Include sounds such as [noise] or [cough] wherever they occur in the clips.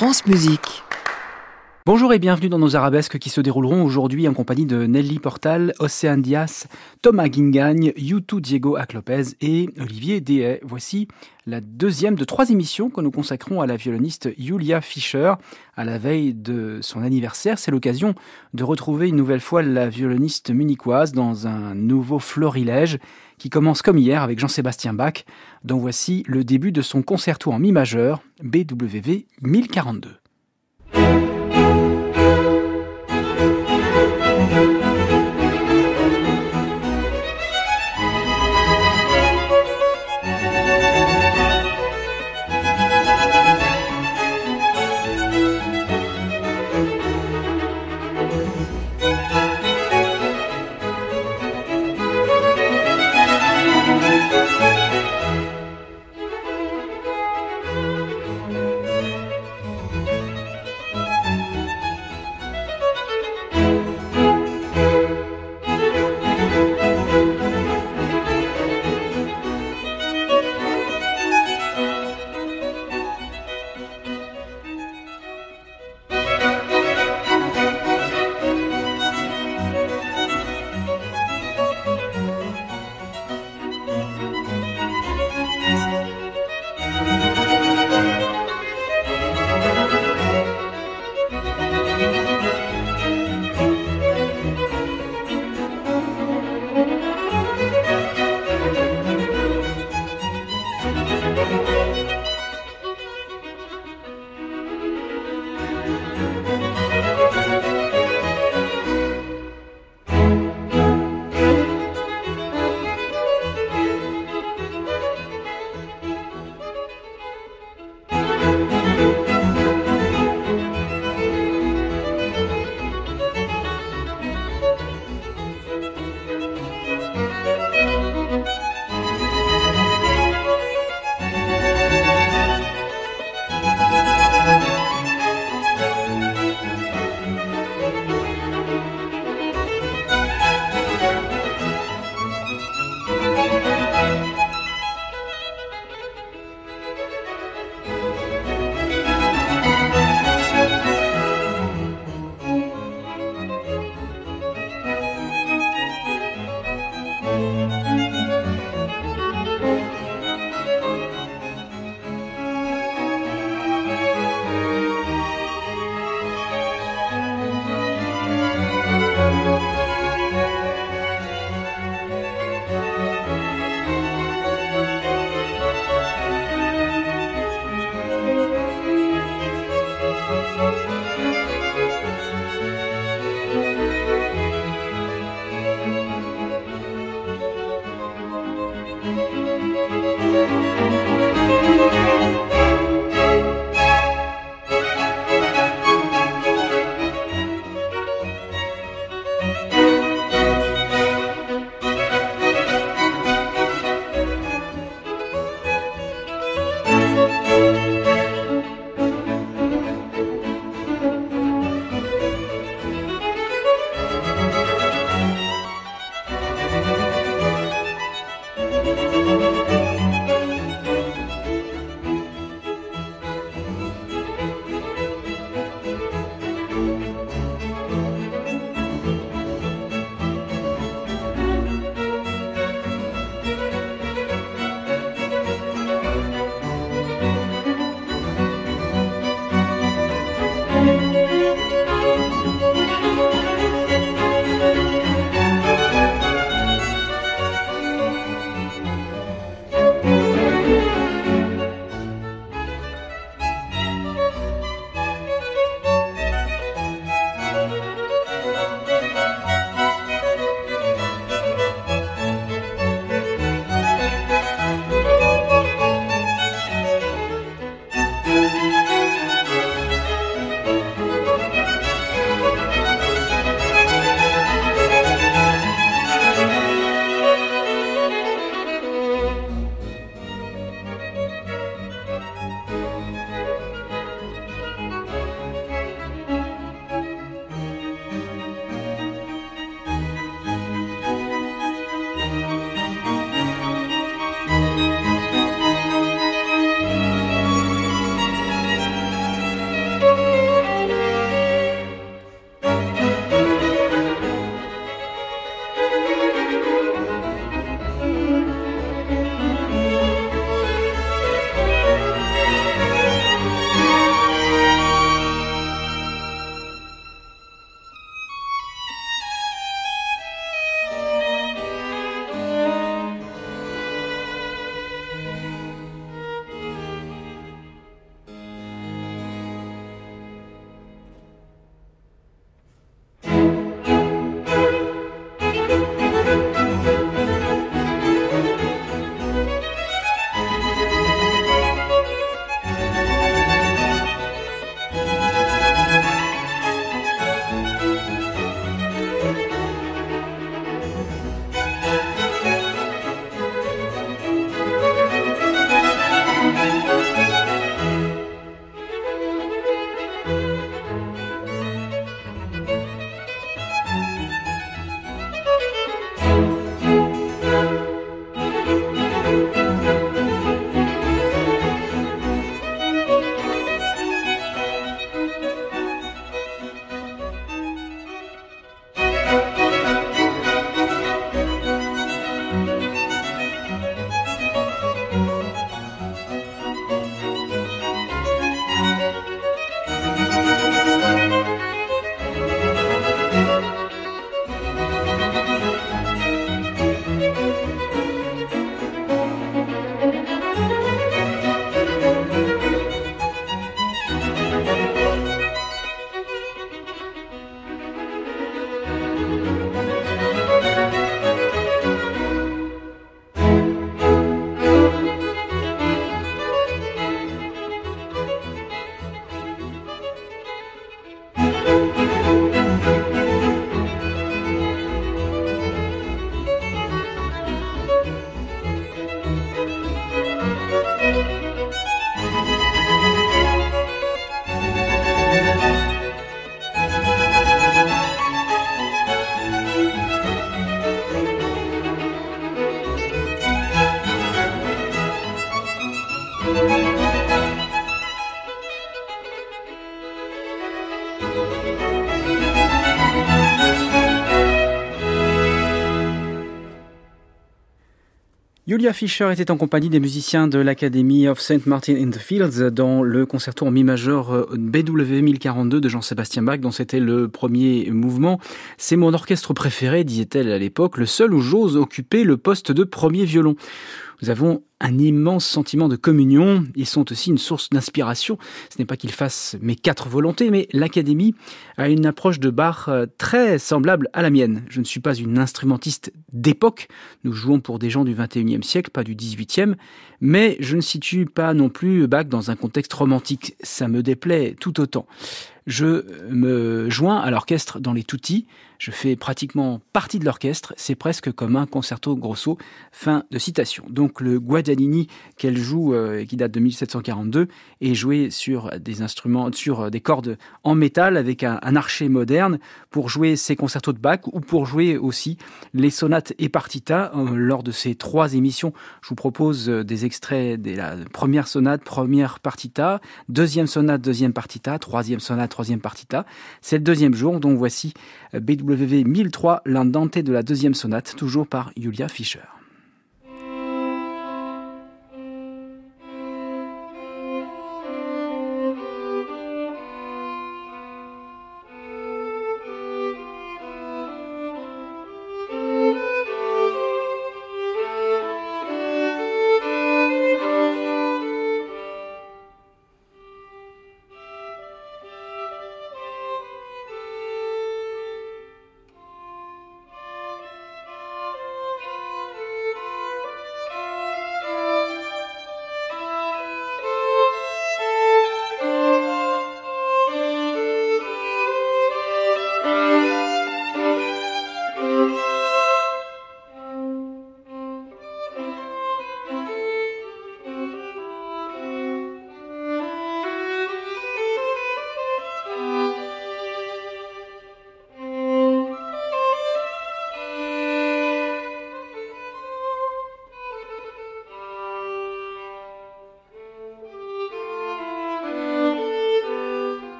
France Musique. Bonjour et bienvenue dans nos arabesques qui se dérouleront aujourd'hui en compagnie de Nelly Portal, Océan Dias, Thomas Guingagne, Yutu Diego Aclopez et Olivier Dehay. Voici la deuxième de trois émissions que nous consacrons à la violoniste Julia Fischer. À la veille de son anniversaire, c'est l'occasion de retrouver une nouvelle fois la violoniste munichoise dans un nouveau florilège qui commence comme hier avec Jean-Sébastien Bach, dont voici le début de son concerto en mi majeur, BWV 1042. Julia Fischer était en compagnie des musiciens de l'Academy of St. Martin in the Fields dans le concerto en mi majeur euh, BW 1042 de Jean-Sébastien Bach, dont c'était le premier mouvement. C'est mon orchestre préféré, disait-elle à l'époque, le seul où j'ose occuper le poste de premier violon. Nous avons un immense sentiment de communion. Ils sont aussi une source d'inspiration. Ce n'est pas qu'ils fassent mes quatre volontés, mais l'Académie a une approche de Bach euh, très semblable à la mienne. Je ne suis pas une instrumentiste d'époque. Nous jouons pour des gens du 21e siècle, pas du 18e. Mais je ne situe pas non plus Bach dans un contexte romantique. Ça me déplaît tout autant. Je me joins à l'orchestre dans les toutis. Je fais pratiquement partie de l'orchestre. C'est presque comme un concerto grosso. Fin de citation. Donc le Guadagnini qu'elle joue, euh, qui date de 1742, est joué sur des instruments, sur euh, des cordes en métal avec un, archet moderne pour jouer ces concertos de Bach ou pour jouer aussi les sonates et partitas. Euh, lors de ces trois émissions, je vous propose des extraits de la première sonate, première partita, deuxième sonate, deuxième partita, troisième sonate, C'est le deuxième jour, donc voici BWV 1003, l'indente de la deuxième sonate, toujours par Julia Fischer.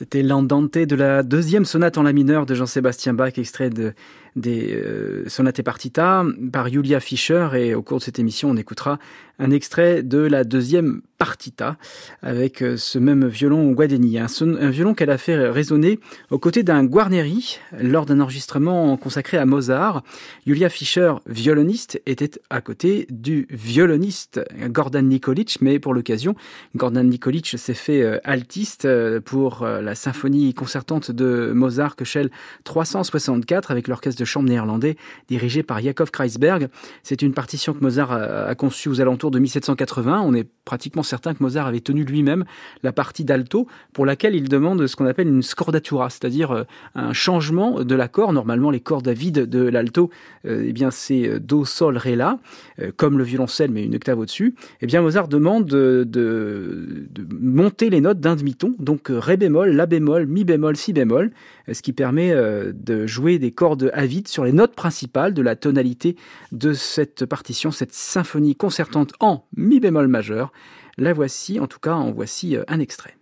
C'était l'Andante de la deuxième sonate en la mineur de Jean-Sébastien Bach, extrait de, des euh, sonates et partita par Julia Fischer. Et au cours de cette émission, on écoutera un extrait de la deuxième partita avec euh, ce même violon Guadeni, un, violon qu'elle a fait résonner aux côtés d'un Guarneri lors d'un enregistrement consacré à Mozart. Julia Fischer, violoniste, était à côté du violoniste Gordon Nikolic, mais pour l'occasion, Gordon Nikolic s'est fait euh, altiste pour la symphonie concertante de Mozart Köchel 364 avec l'orchestre de chambre néerlandais dirigé par Jakob Kreisberg. C'est une partition que Mozart a, conçue aux alentours de 1780. On est pratiquement certain que Mozart avait tenu lui-même la partie d'alto pour laquelle il demande ce qu'on appelle une scordatura, c'est-à-dire euh, un changement de l'accord. Normalement, les cordes à vide de l'alto, euh, eh bien c'est euh, do, sol, ré, la, comme le violoncelle mais une octave au-dessus. Eh bien Mozart demande de, de, de monter les notes d'un demi-ton, donc ré bémol, la bémol, mi bémol, si bémol, ce qui permet de jouer des cordes à vide sur les notes principales de la tonalité de cette partition, cette symphonie concertante en mi bémol majeur. La voici, en tout cas, en voici euh, un extrait.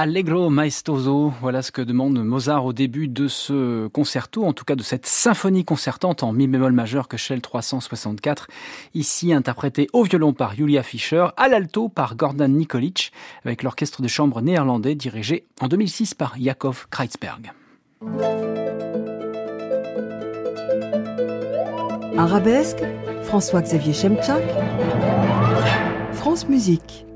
Allegro maestoso, voilà ce que demande Mozart au début de ce concerto, en tout cas de cette symphonie concertante en mi bémol majeur que Shell 364, ici interprétée au violon par Julia Fischer, à l'alto par Gordon Nikolic, avec l'orchestre de chambre néerlandais dirigé en 2006 par Jakov Kreitzberg. Arabesque, François-Xavier Chemchak, France Musique.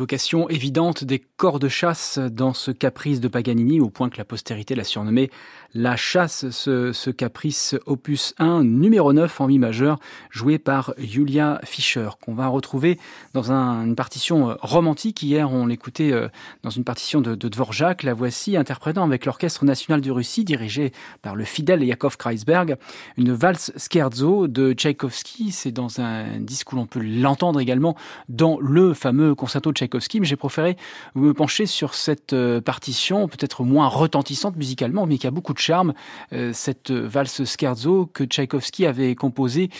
Évocation évidente des corps de chasse dans ce caprice de Paganini, au point que la postérité l'a surnommé La chasse, ce, caprice opus 1, numéro 9 en mi majeur, joué par Julia Fischer, qu'on va retrouver dans une partition euh, romantique. Hier, on l'écoutait euh, dans une partition de, Dvorak. La voici interprétant avec l'Orchestre national de Russie, dirigé par le fidèle Yakov Kreisberg, une valse scherzo de Tchaïkovski. C'est dans un disque où l'on peut l'entendre également dans le fameux concerto de Tchaïkovski, mais j'ai préféré me pencher sur cette euh, partition, peut-être moins retentissante musicalement, mais qui a beaucoup de charme, euh, cette valse scherzo que Tchaïkovski avait composée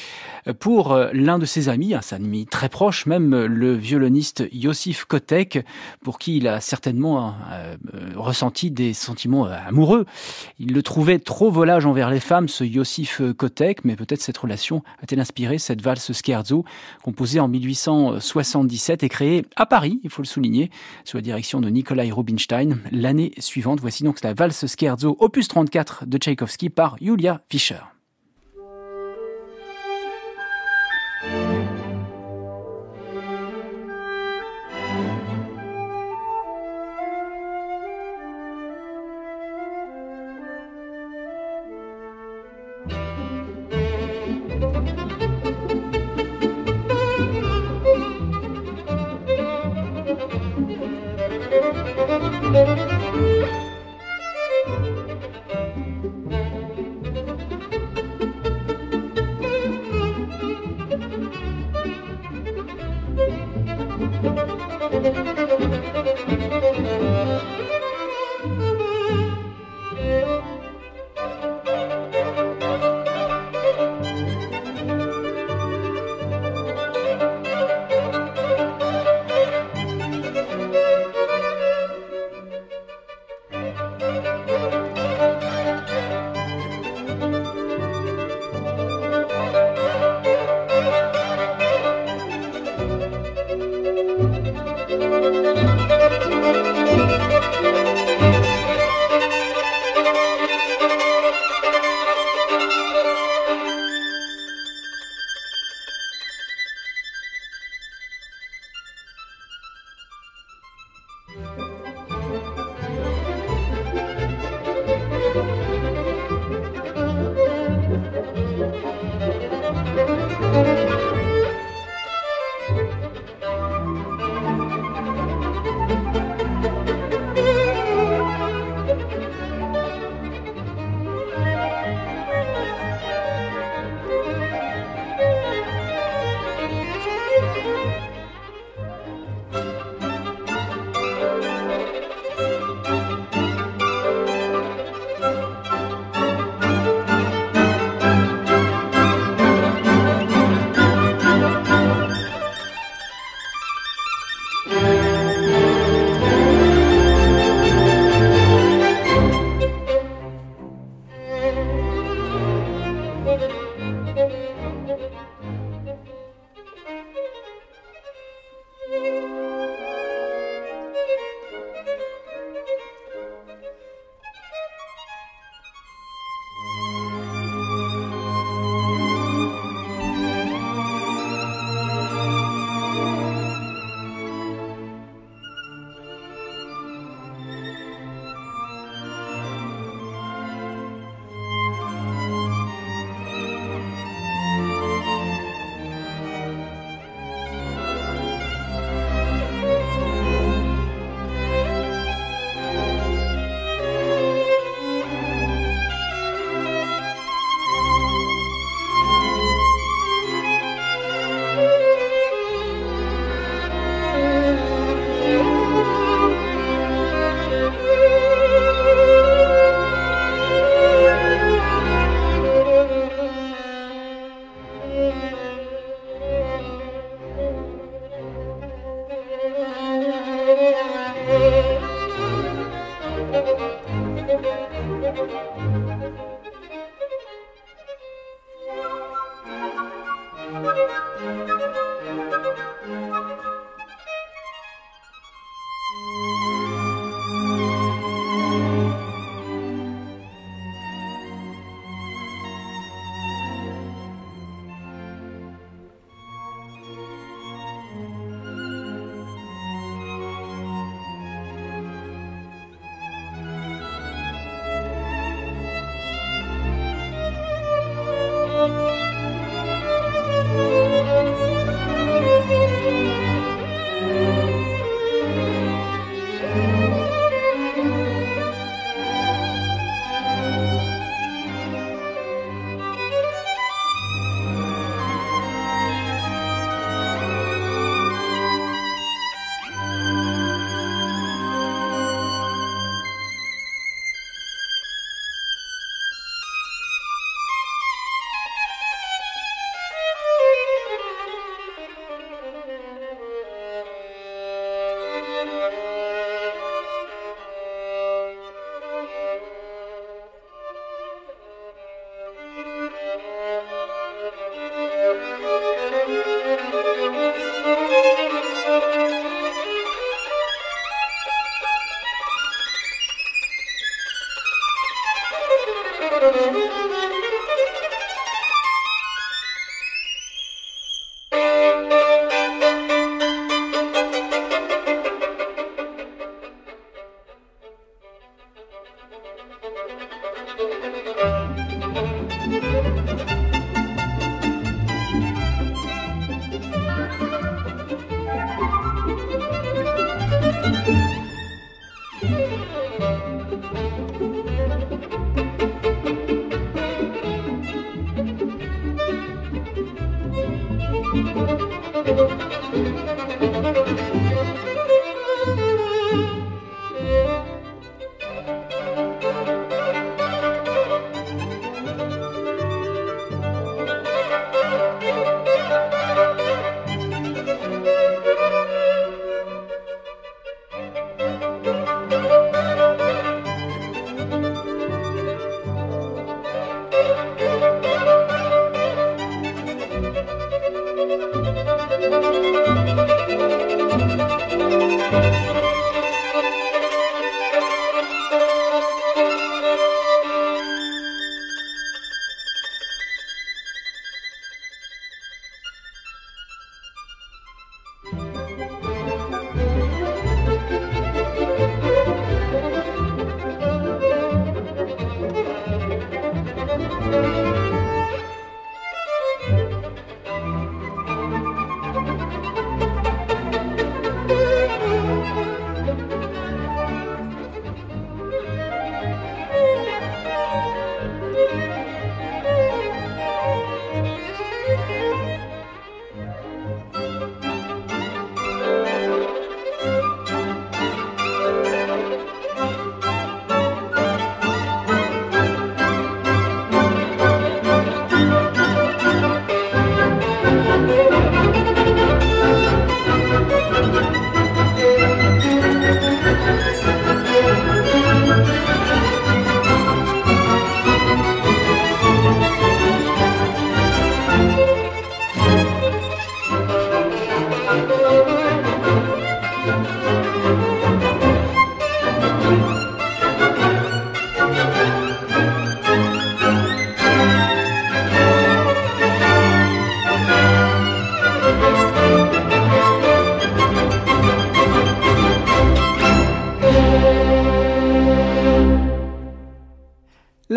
euh, pour l'un de ses amis, un ami très proche, même le violoniste Yosif Kotek, pour qui il a certainement ressenti des sentiments amoureux. Il le trouvait trop volage envers les femmes, ce Yosif Kotek, mais peut-être cette relation a-t-elle inspiré cette valse scherzo, composée en 1877 et créée à Paris il faut le souligner, sous la direction de Nikolai Rubinstein. L'année suivante, voici donc la valse scherzo opus 34 de Tchaïkovski par Julia Fischer. Yeah.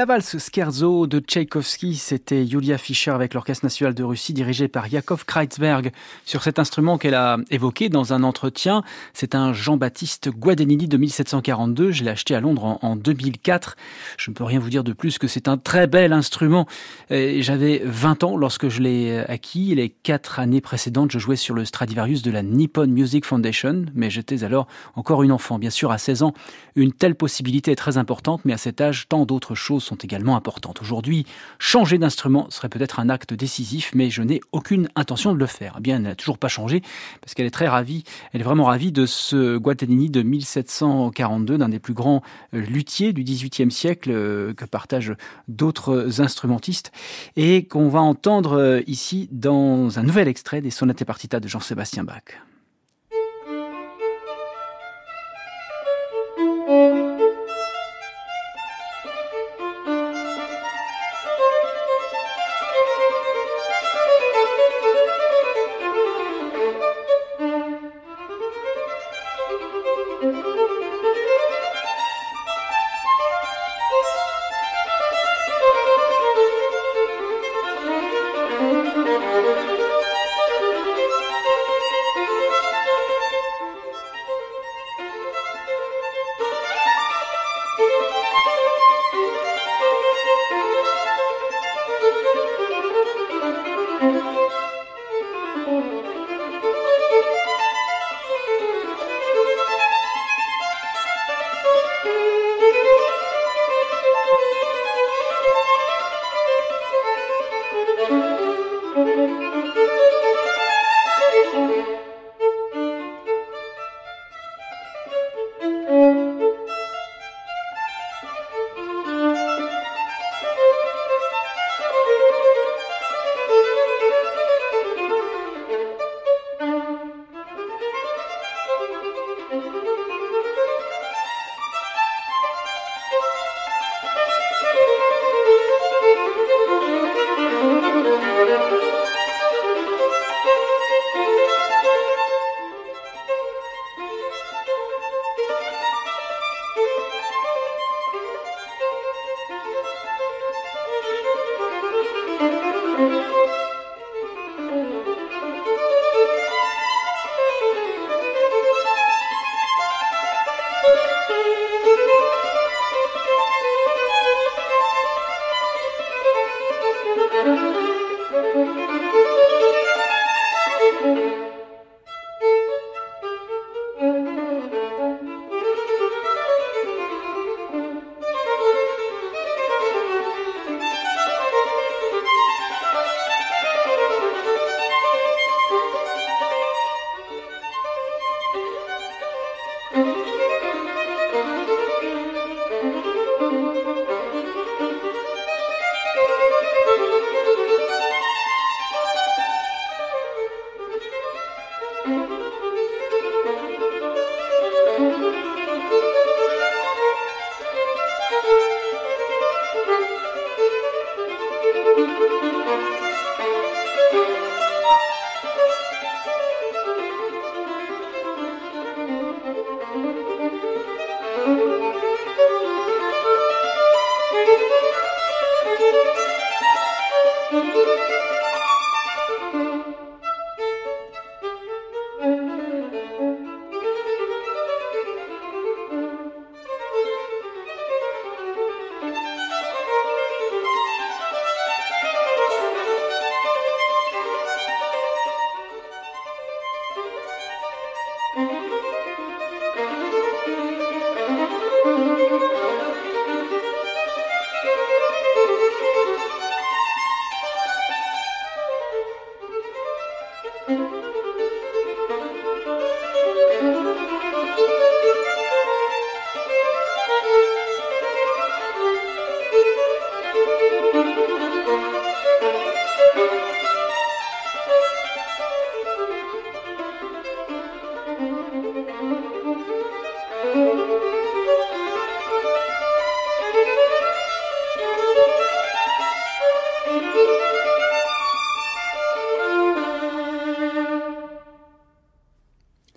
La valse Scherzo de Tchaïkovski, c'était Yulia Fischer avec l'Orchestre national de Russie dirigé par Yakov Kreitzberg. Sur cet instrument qu'elle a évoqué dans un entretien, c'est un Jean-Baptiste Guadagnini de 1742. Je l'ai acheté à Londres en, 2004. Je ne peux rien vous dire de plus que c'est un très bel instrument. J'avais 20 ans lorsque je l'ai acquis. Les quatre années précédentes, je jouais sur le Stradivarius de la Nippon Music Foundation, mais j'étais alors encore une enfant. Bien sûr, à 16 ans, une telle possibilité est très importante, mais à cet âge, tant d'autres choses sont également importantes. Aujourd'hui, changer d'instrument serait peut-être un acte décisif, mais je n'ai aucune intention de le faire. Eh bien, elle n'a toujours pas changé, parce qu'elle est très ravie, elle est vraiment ravie de ce Guadagnini de 1742, d'un des plus grands euh, luthiers du XVIIIe siècle, euh, que partagent d'autres instrumentistes, et qu'on va entendre euh, ici dans un nouvel extrait des sonates et partitas de Jean-Sébastien Bach.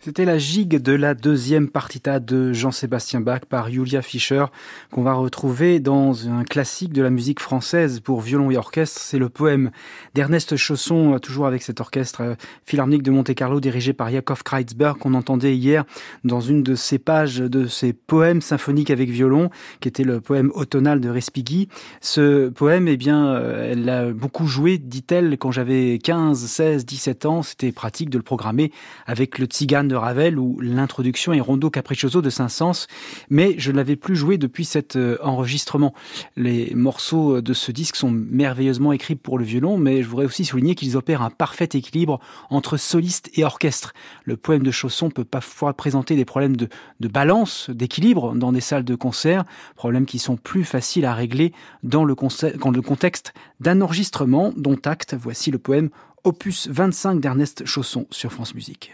C'était la gigue de la deuxième partita de Jean-Sébastien Bach par Julia Fischer qu'on va retrouver dans un classique de la musique française pour violon et orchestre. C'est le poème d'Ernest Chausson, toujours avec cet orchestre euh, philharmonique de Monte-Carlo dirigé par Yakov Kreitzberg qu'on entendait hier dans une de ses pages de ses poèmes symphoniques avec violon, qui était le poème automnal de Respighi. Ce poème, eh bien, euh, elle l'a beaucoup joué, dit-elle, quand j'avais 15, 16, 17 ans. C'était pratique de le programmer avec le tzigane de Ravel ou l'introduction et Rondo Capriccioso de Saint-Saëns, mais je ne l'avais plus joué depuis cet euh, enregistrement. Les morceaux de ce disque sont merveilleusement écrits pour le violon, mais je voudrais aussi souligner qu'ils opèrent un parfait équilibre entre soliste et orchestre. Le poème de Chausson peut parfois présenter des problèmes de, de balance, d'équilibre dans des salles de concert, problèmes qui sont plus faciles à régler dans le, dans le contexte d'un enregistrement dont acte, voici le poème Opus 25 d'Ernest Chausson sur France Musique.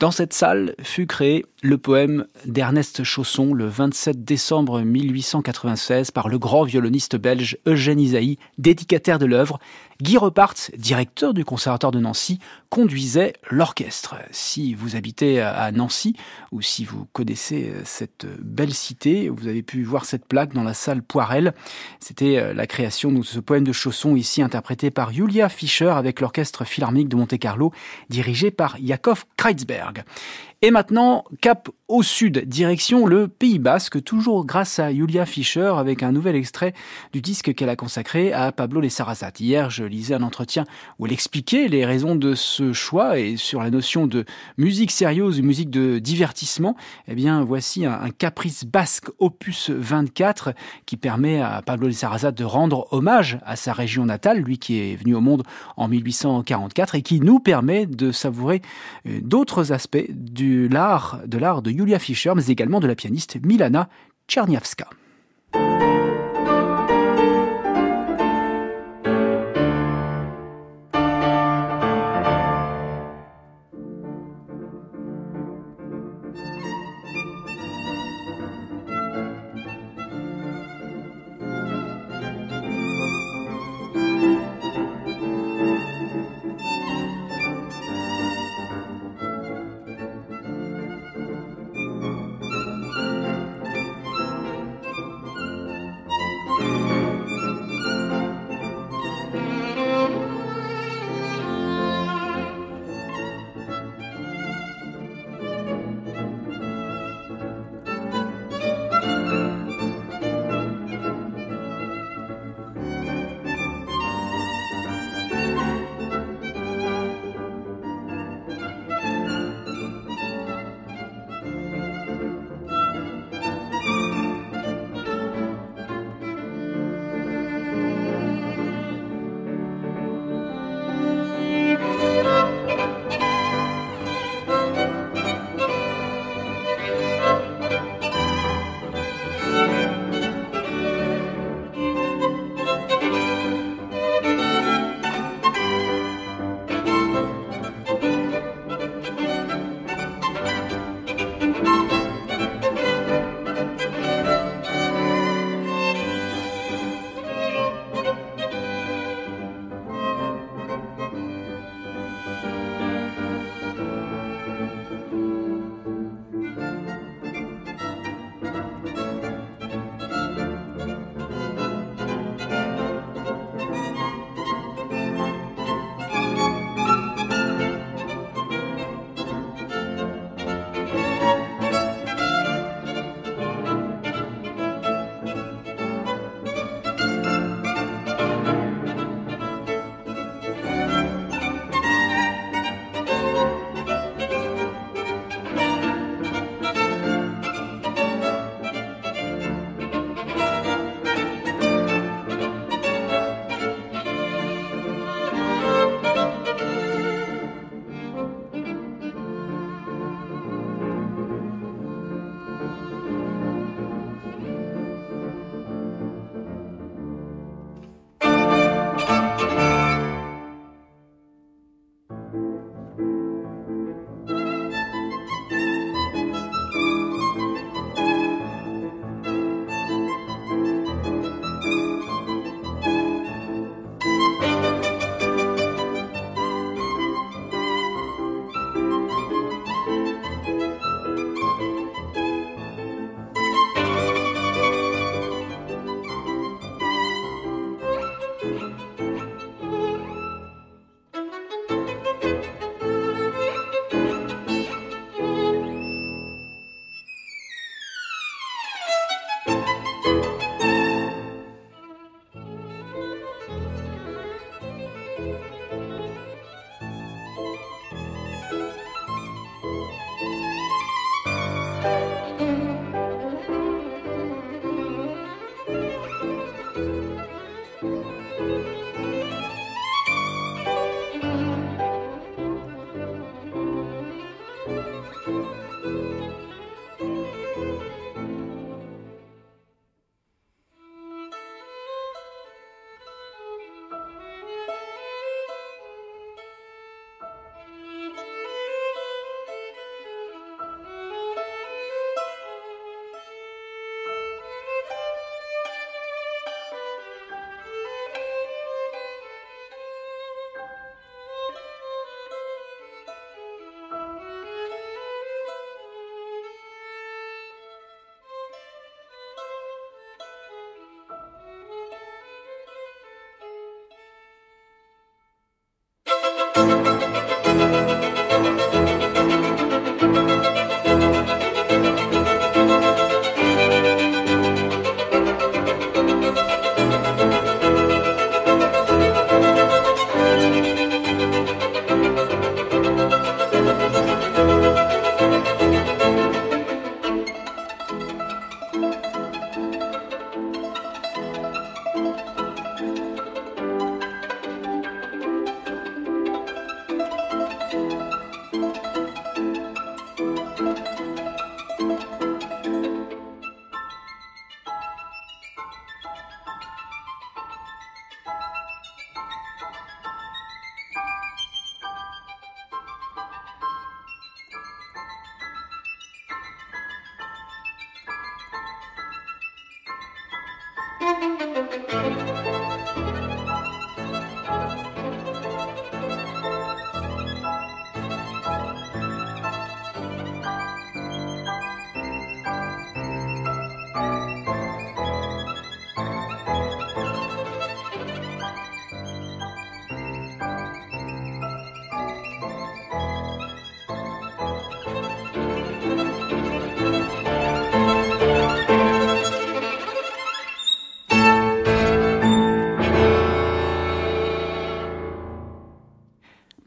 Dans cette salle fut créé le poème d'Ernest Chausson le 27 décembre 1896 par le grand violoniste belge Eugène Isaïe, dédicataire de l'œuvre. Guy Repart, directeur du Conservatoire de Nancy, conduisait l'orchestre. Si vous habitez à Nancy ou si vous connaissez cette belle cité, vous avez pu voir cette plaque dans la salle Poirel. C'était euh, la création de ce poème de Chausson ici interprété par Julia Fischer avec l'orchestre philharmonique de Monte-Carlo dirigé par Jakov Kreitzberg. Et maintenant, cap au sud, direction le Pays Basque, toujours grâce à Julia Fischer, avec un nouvel extrait du disque qu'elle a consacré à Pablo Les Sarasat. Hier, je lisais un entretien où elle expliquait les raisons de ce choix et sur la notion de musique sérieuse musique de divertissement. Eh bien, voici un, caprice basque opus 24 qui permet à Pablo Les Sarasat de rendre hommage à sa région natale, lui qui est venu au monde en 1844 et qui nous permet de savourer euh, d'autres aspects du l'art de l'art de Julia Fischer, mais également de la pianiste Milana Tcherniavska.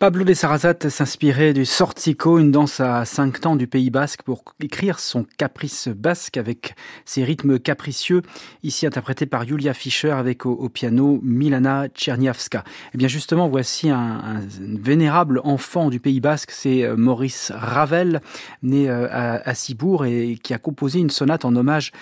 Pablo de Sarrazat s'inspirait du sortico, une danse à cinq temps du Pays Basque, pour écrire son caprice basque avec ses rythmes capricieux, ici interprété par Julia Fischer avec au, piano Milana Tcherniavska. Et eh bien justement, voici un, vénérable enfant du Pays Basque, c'est euh, Maurice Ravel, né euh, à, à Cibourg et qui a composé une sonate en hommage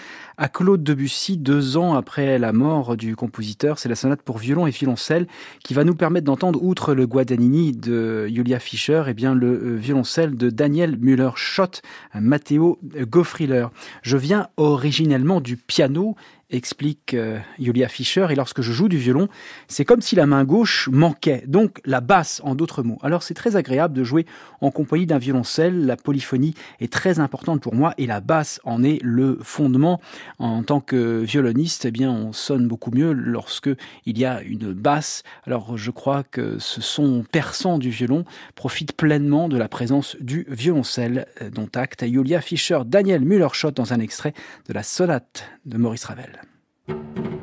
à Claude Debussy deux ans après la mort du compositeur. C'est la sonate pour violon et violoncelle qui va nous permettre d'entendre, outre le Guadagnini de Julia Fischer, et eh bien le euh, violoncelle de Daniel Müller-Schott, Matteo Goffriller. Je viens originellement du piano explique euh, Julia Fischer. Et lorsque je joue du violon, c'est comme si la main gauche manquait, donc la basse en d'autres mots. Alors c'est très agréable de jouer en compagnie d'un violoncelle. La polyphonie est très importante pour moi et la basse en est le fondement. En tant que violoniste, eh bien on sonne beaucoup mieux lorsque il y a une basse. Alors je crois que ce son perçant du violon profite pleinement de la présence du violoncelle euh, dont acte Julia Fischer, Daniel Müller-Schott dans un extrait de la sonate de Maurice Ravel. Thank you.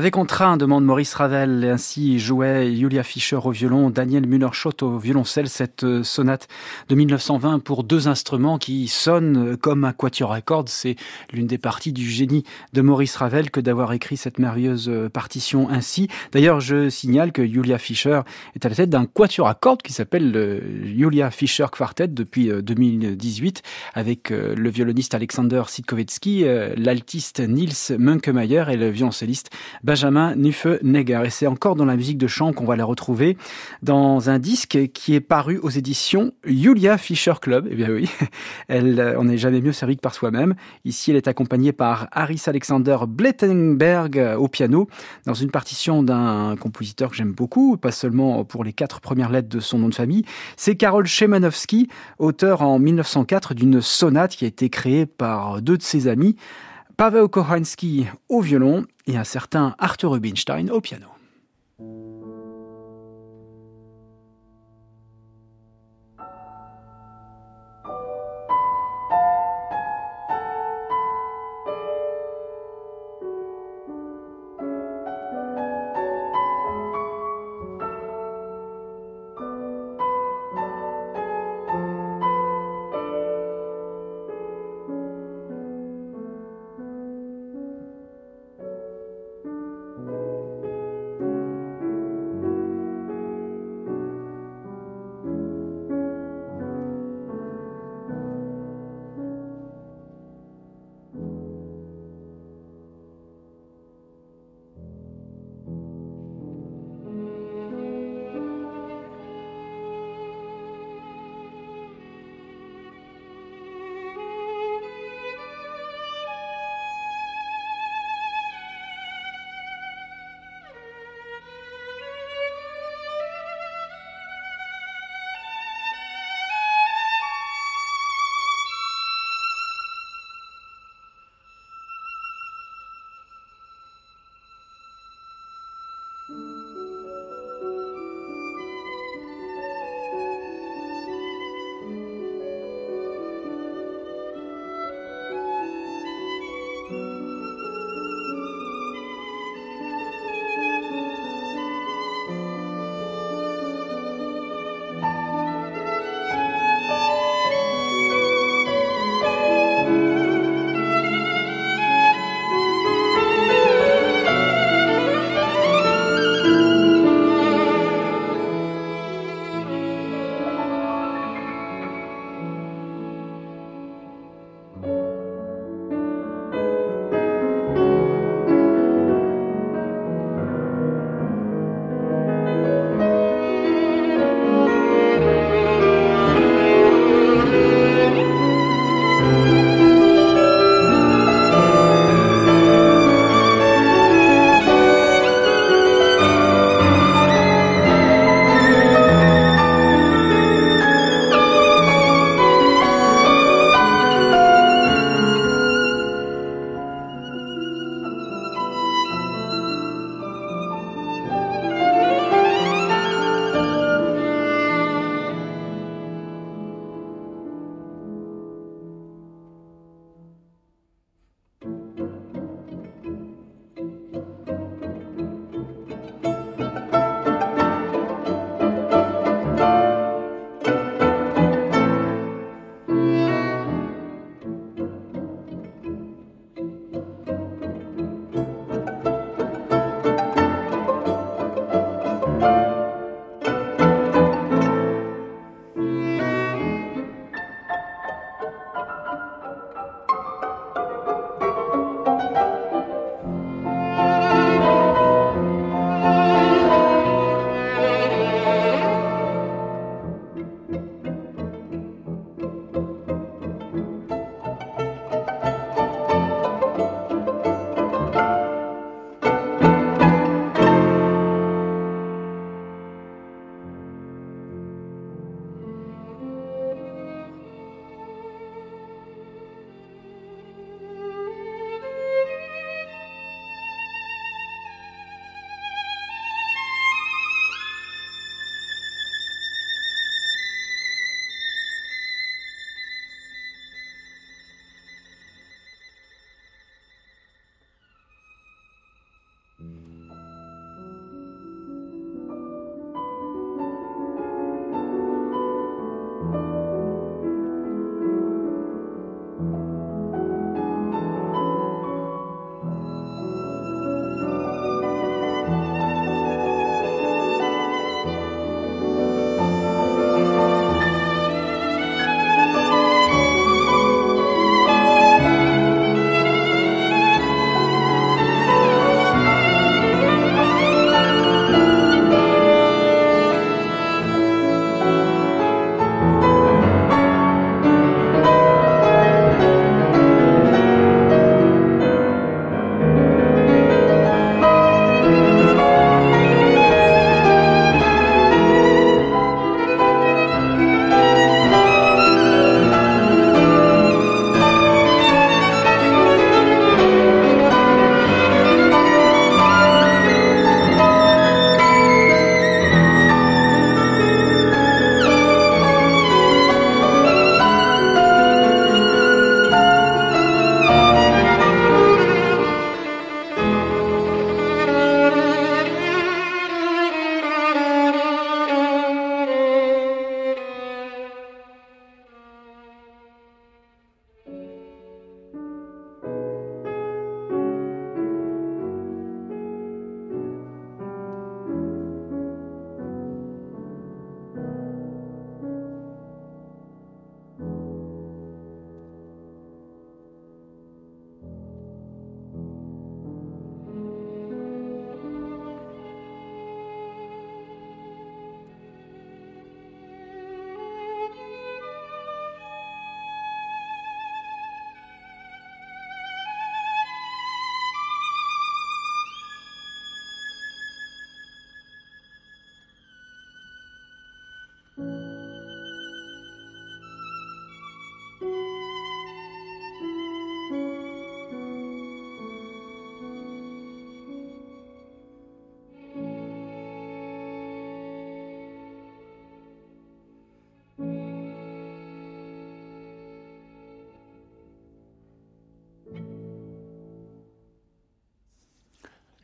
Avec entrain, demande Maurice Ravel, et ainsi jouait Julia Fischer au violon, Daniel Müller-Schott au violoncelle, cette euh, sonate de 1920 pour deux instruments qui sonnent comme un quatuor à cordes. C'est l'une des parties du génie de Maurice Ravel que d'avoir écrit cette merveilleuse euh, partition ainsi. D'ailleurs, je signale que Julia Fischer est à la tête d'un quatuor à cordes qui s'appelle le Julia Fischer Quartet depuis 2018 euh, avec le violoniste Alexander Sitkovetsky, l'altiste Nils Munkemeyer et le violoncelliste Benjamin Nuffe-Neger. Et c'est encore dans la musique de chant qu'on va la retrouver dans un disque qui est paru aux éditions Julia Fischer Club. Eh bien oui, [laughs] elle, euh, on n'est jamais mieux servi que par soi-même. Ici, elle est accompagnée par Harris Alexander Blettenberg euh, au piano dans une partition d'un compositeur que j'aime beaucoup, pas seulement pour les quatre premières lettres de son nom de famille. C'est Karol Szymanowski, auteur en 1904 d'une sonate qui a été créée par deux de ses amis. Paweł Kochański au violon et un certain Arthur Rubinstein au piano.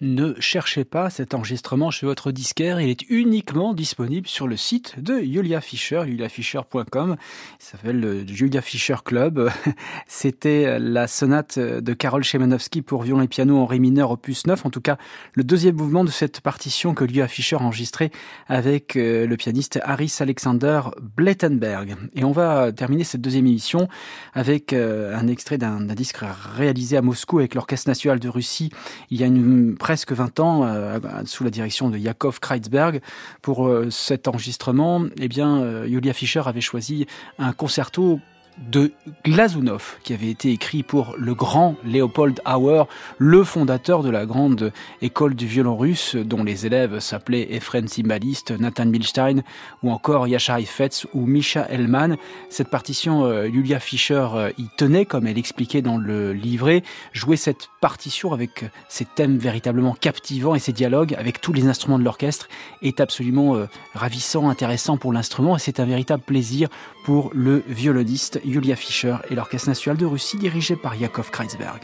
Ne cherchez pas cet enregistrement chez votre disquaire, il est uniquement disponible sur le site de Julia Fischer, juliafischer.com. Il s'appelle le Julia Fischer Club. [laughs] C'était la sonate de Karol Szymanowski pour violon et piano en ré mineur opus 9, en tout cas le deuxième mouvement de cette partition que Julia Fischer a enregistré avec euh, le pianiste Harris Alexander Blettenberg. Et on va terminer cette deuxième émission avec euh, un extrait d'un disque réalisé à Moscou avec l'Orchestre national de Russie il y a une presque 20 ans euh, sous la direction de Yakov Kreitzberg. Pour euh, cet enregistrement, eh bien, euh, Julia Fischer avait choisi un concerto de Glazunov, qui avait été écrit pour le grand Leopold Auer, le fondateur de la grande école du violon russe, dont les élèves s'appelaient Efren Simbalist, Nathan Milstein, ou encore Yasha Fetz ou Misha Hellman. Cette partition, euh, Julia Fischer euh, y tenait, comme elle expliquait dans le livret, jouer cette partition avec ses thèmes véritablement captivants et ses dialogues avec tous les instruments de l'orchestre est absolument euh, ravissant, intéressant pour l'instrument et c'est un véritable plaisir pour le violoniste Julia Fischer et l'Orchestre national de Russie dirigé par Yakov Kreisberg.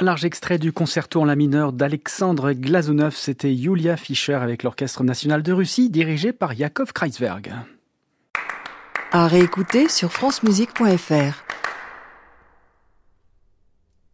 Large extrait du concerto en la mineur d'Alexandre Glazunov, c'était Yulia Fischer avec l'Orchestre national de Russie dirigé par Yakov Kreisberg. À réécouter sur francemusique.fr.